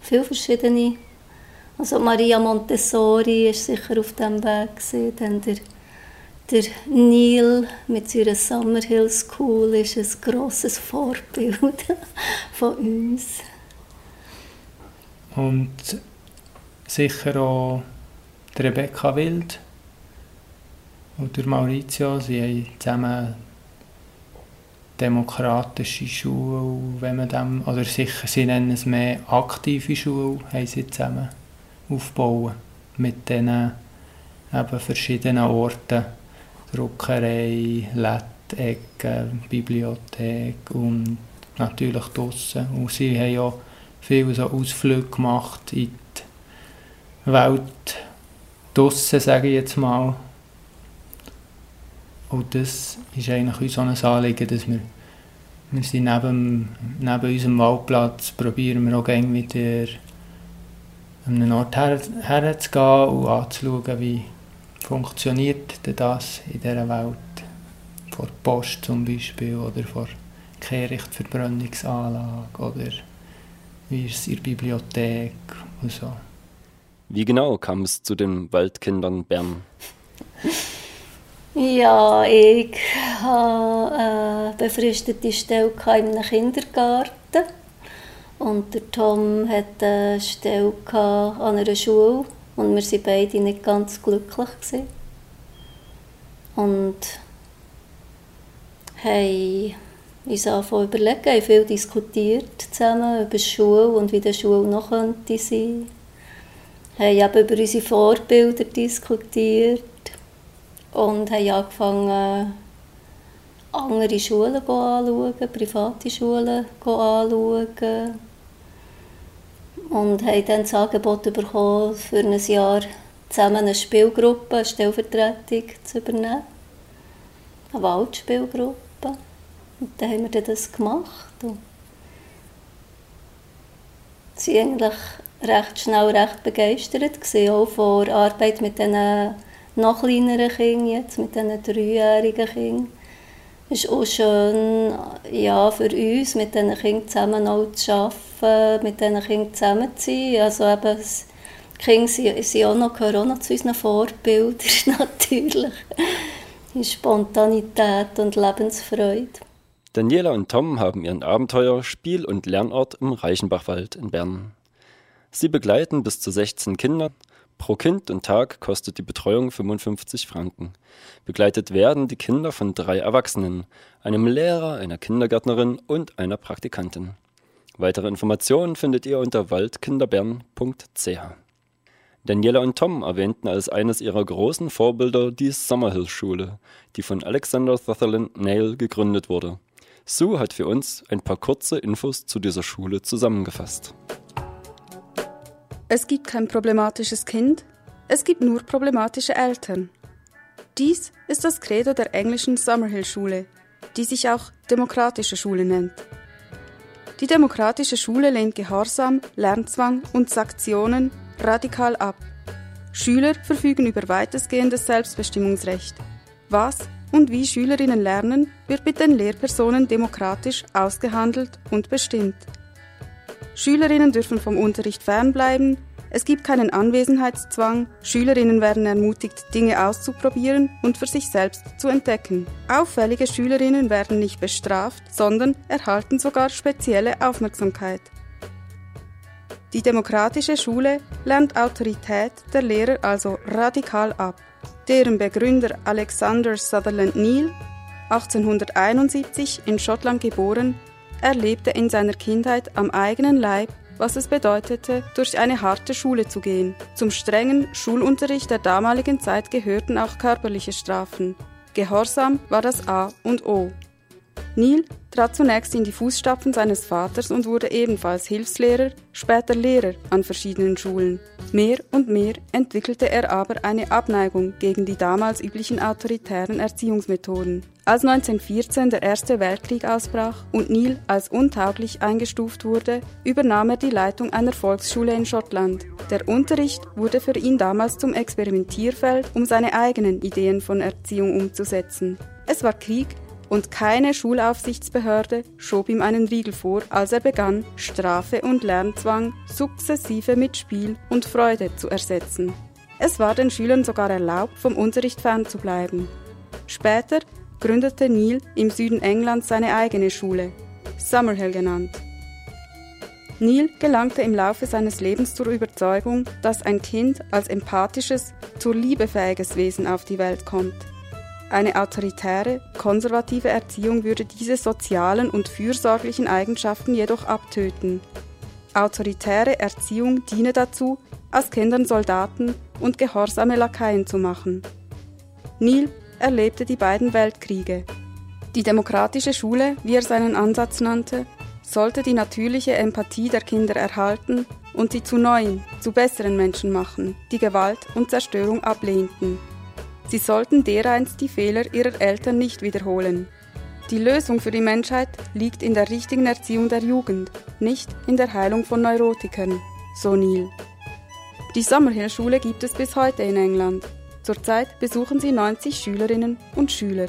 viel verschiedene. Also Maria Montessori ist sicher auf diesem Weg. Dann der, der Neil mit seiner Summerhill School ist ein grosses Vorbild von uns. Und sicher auch Rebecca Wild und Maurizio, sie haben zusammen demokratische Schule, wenn man dem, oder sicher, sie nennen es mehr aktive Schule, haben sie zusammen aufbauen mit diesen eben verschiedenen Orten, Druckerei, Lettecke, Bibliothek und natürlich draussen. Und sie haben ja viele so Ausflüge gemacht in die Welt draussen, sage ich jetzt mal. Und das ist eigentlich uns so ein Anliegen, dass wir, wir sind neben, neben unserem Waldplatz, probieren wir auch gerne wieder an einen Ort her, herzugehen und anzuschauen, wie funktioniert denn das in dieser Welt. Vor Post zum Beispiel oder vor Kehrichtverbrennungsanlage oder wie ist es in der Bibliothek und so. Wie genau kam es zu den Waldkindern Bern? Ja, ich hatte eine befristete Stelle in einem Kindergarten. Und der Tom hatte eine Stelle an einer Schule. Und wir waren beide nicht ganz glücklich. Gewesen. Und haben uns angefangen überlegen, haben viel diskutiert zusammen über Schule und wie die Schule noch könnte sein. Wir haben eben über unsere Vorbilder diskutiert und haben angefangen, andere Schulen anzuschauen, private Schulen anzuschauen. Und haben dann das Angebot bekommen, für ein Jahr zusammen eine Spielgruppe, eine Stellvertretung zu übernehmen. Eine Waldspielgruppe. Und dann haben wir das gemacht. Und sie waren eigentlich recht schnell recht begeistert, auch von der Arbeit mit diesen noch kleineren Kindern, jetzt mit diesen dreijährigen Kindern. Es ist auch schön ja, für uns, mit diesen Kindern zusammen auch zu arbeiten, mit diesen Kindern zusammen zu sein. Also eben, die Kinder sind, sind auch noch, gehören auch noch zu unseren Vorbildern, natürlich. In Spontanität und Lebensfreude. Daniela und Tom haben ihren Abenteuer-, Spiel- und Lernort im Reichenbachwald in Bern. Sie begleiten bis zu 16 Kinder Pro Kind und Tag kostet die Betreuung 55 Franken. Begleitet werden die Kinder von drei Erwachsenen, einem Lehrer, einer Kindergärtnerin und einer Praktikantin. Weitere Informationen findet ihr unter waldkinderbern.ch. Daniela und Tom erwähnten als eines ihrer großen Vorbilder die Summerhill-Schule, die von Alexander Sutherland Nail gegründet wurde. Sue hat für uns ein paar kurze Infos zu dieser Schule zusammengefasst. Es gibt kein problematisches Kind, es gibt nur problematische Eltern. Dies ist das Credo der englischen Summerhill-Schule, die sich auch demokratische Schule nennt. Die demokratische Schule lehnt Gehorsam, Lernzwang und Sanktionen radikal ab. Schüler verfügen über weitestgehendes Selbstbestimmungsrecht. Was und wie Schülerinnen lernen, wird mit den Lehrpersonen demokratisch ausgehandelt und bestimmt. Schülerinnen dürfen vom Unterricht fernbleiben, es gibt keinen Anwesenheitszwang, Schülerinnen werden ermutigt, Dinge auszuprobieren und für sich selbst zu entdecken. Auffällige Schülerinnen werden nicht bestraft, sondern erhalten sogar spezielle Aufmerksamkeit. Die demokratische Schule lernt Autorität der Lehrer also radikal ab. Deren Begründer Alexander Sutherland Neal, 1871 in Schottland geboren, erlebte in seiner Kindheit am eigenen Leib, was es bedeutete, durch eine harte Schule zu gehen. Zum strengen Schulunterricht der damaligen Zeit gehörten auch körperliche Strafen. Gehorsam war das A und O. Neil trat zunächst in die Fußstapfen seines Vaters und wurde ebenfalls Hilfslehrer, später Lehrer an verschiedenen Schulen. Mehr und mehr entwickelte er aber eine Abneigung gegen die damals üblichen autoritären Erziehungsmethoden. Als 1914 der Erste Weltkrieg ausbrach und Neil als untauglich eingestuft wurde, übernahm er die Leitung einer Volksschule in Schottland. Der Unterricht wurde für ihn damals zum Experimentierfeld, um seine eigenen Ideen von Erziehung umzusetzen. Es war Krieg und keine Schulaufsichtsbehörde schob ihm einen Riegel vor, als er begann, Strafe und Lernzwang sukzessive mit Spiel und Freude zu ersetzen. Es war den Schülern sogar erlaubt, vom Unterricht fernzubleiben. Später gründete Neil im Süden Englands seine eigene Schule, Summerhill genannt. Neil gelangte im Laufe seines Lebens zur Überzeugung, dass ein Kind als empathisches, zur Liebe fähiges Wesen auf die Welt kommt. Eine autoritäre, konservative Erziehung würde diese sozialen und fürsorglichen Eigenschaften jedoch abtöten. Autoritäre Erziehung diene dazu, aus Kindern Soldaten und gehorsame Lakaien zu machen. Neil erlebte die beiden Weltkriege. Die demokratische Schule, wie er seinen Ansatz nannte, sollte die natürliche Empathie der Kinder erhalten und sie zu neuen, zu besseren Menschen machen, die Gewalt und Zerstörung ablehnten. Sie sollten dereinst die Fehler ihrer Eltern nicht wiederholen. Die Lösung für die Menschheit liegt in der richtigen Erziehung der Jugend, nicht in der Heilung von Neurotikern, so Neil. Die Summerhill-Schule gibt es bis heute in England. Zurzeit besuchen sie 90 Schülerinnen und Schüler.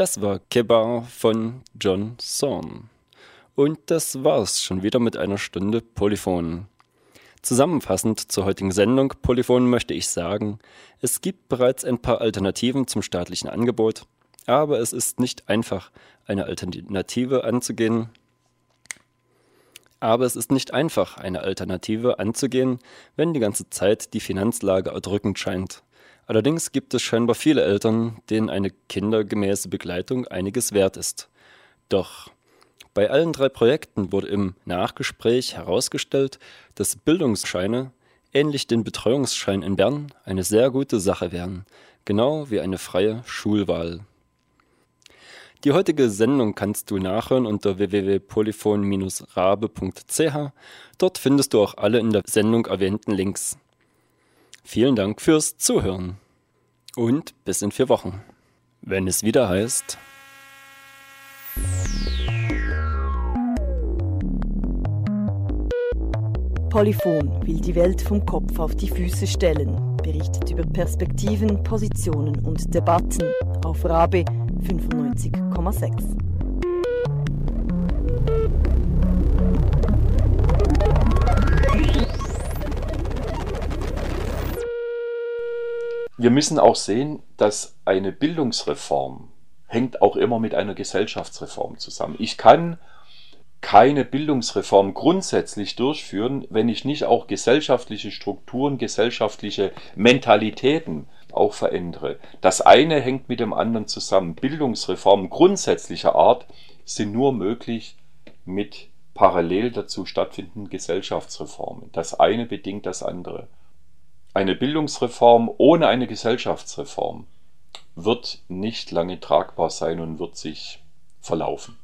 Das war Kebar von John Zorn. Und das war's schon wieder mit einer Stunde Polyphon. Zusammenfassend zur heutigen Sendung Polyphon möchte ich sagen, es gibt bereits ein paar Alternativen zum staatlichen Angebot, aber es ist nicht einfach, eine Alternative anzugehen. Aber es ist nicht einfach, eine Alternative anzugehen, wenn die ganze Zeit die Finanzlage erdrückend scheint. Allerdings gibt es scheinbar viele Eltern, denen eine kindergemäße Begleitung einiges wert ist. Doch bei allen drei Projekten wurde im Nachgespräch herausgestellt, dass Bildungsscheine, ähnlich den Betreuungsschein in Bern, eine sehr gute Sache wären, genau wie eine freie Schulwahl. Die heutige Sendung kannst du nachhören unter www.polyphon-rabe.ch. Dort findest du auch alle in der Sendung erwähnten Links. Vielen Dank fürs Zuhören und bis in vier Wochen, wenn es wieder heißt. Polyphon will die Welt vom Kopf auf die Füße stellen, berichtet über Perspektiven, Positionen und Debatten auf Rabe 95,6. Wir müssen auch sehen, dass eine Bildungsreform hängt auch immer mit einer Gesellschaftsreform zusammen. Ich kann keine Bildungsreform grundsätzlich durchführen, wenn ich nicht auch gesellschaftliche Strukturen, gesellschaftliche Mentalitäten auch verändere. Das eine hängt mit dem anderen zusammen. Bildungsreformen grundsätzlicher Art sind nur möglich mit parallel dazu stattfindenden Gesellschaftsreformen. Das eine bedingt das andere. Eine Bildungsreform ohne eine Gesellschaftsreform wird nicht lange tragbar sein und wird sich verlaufen.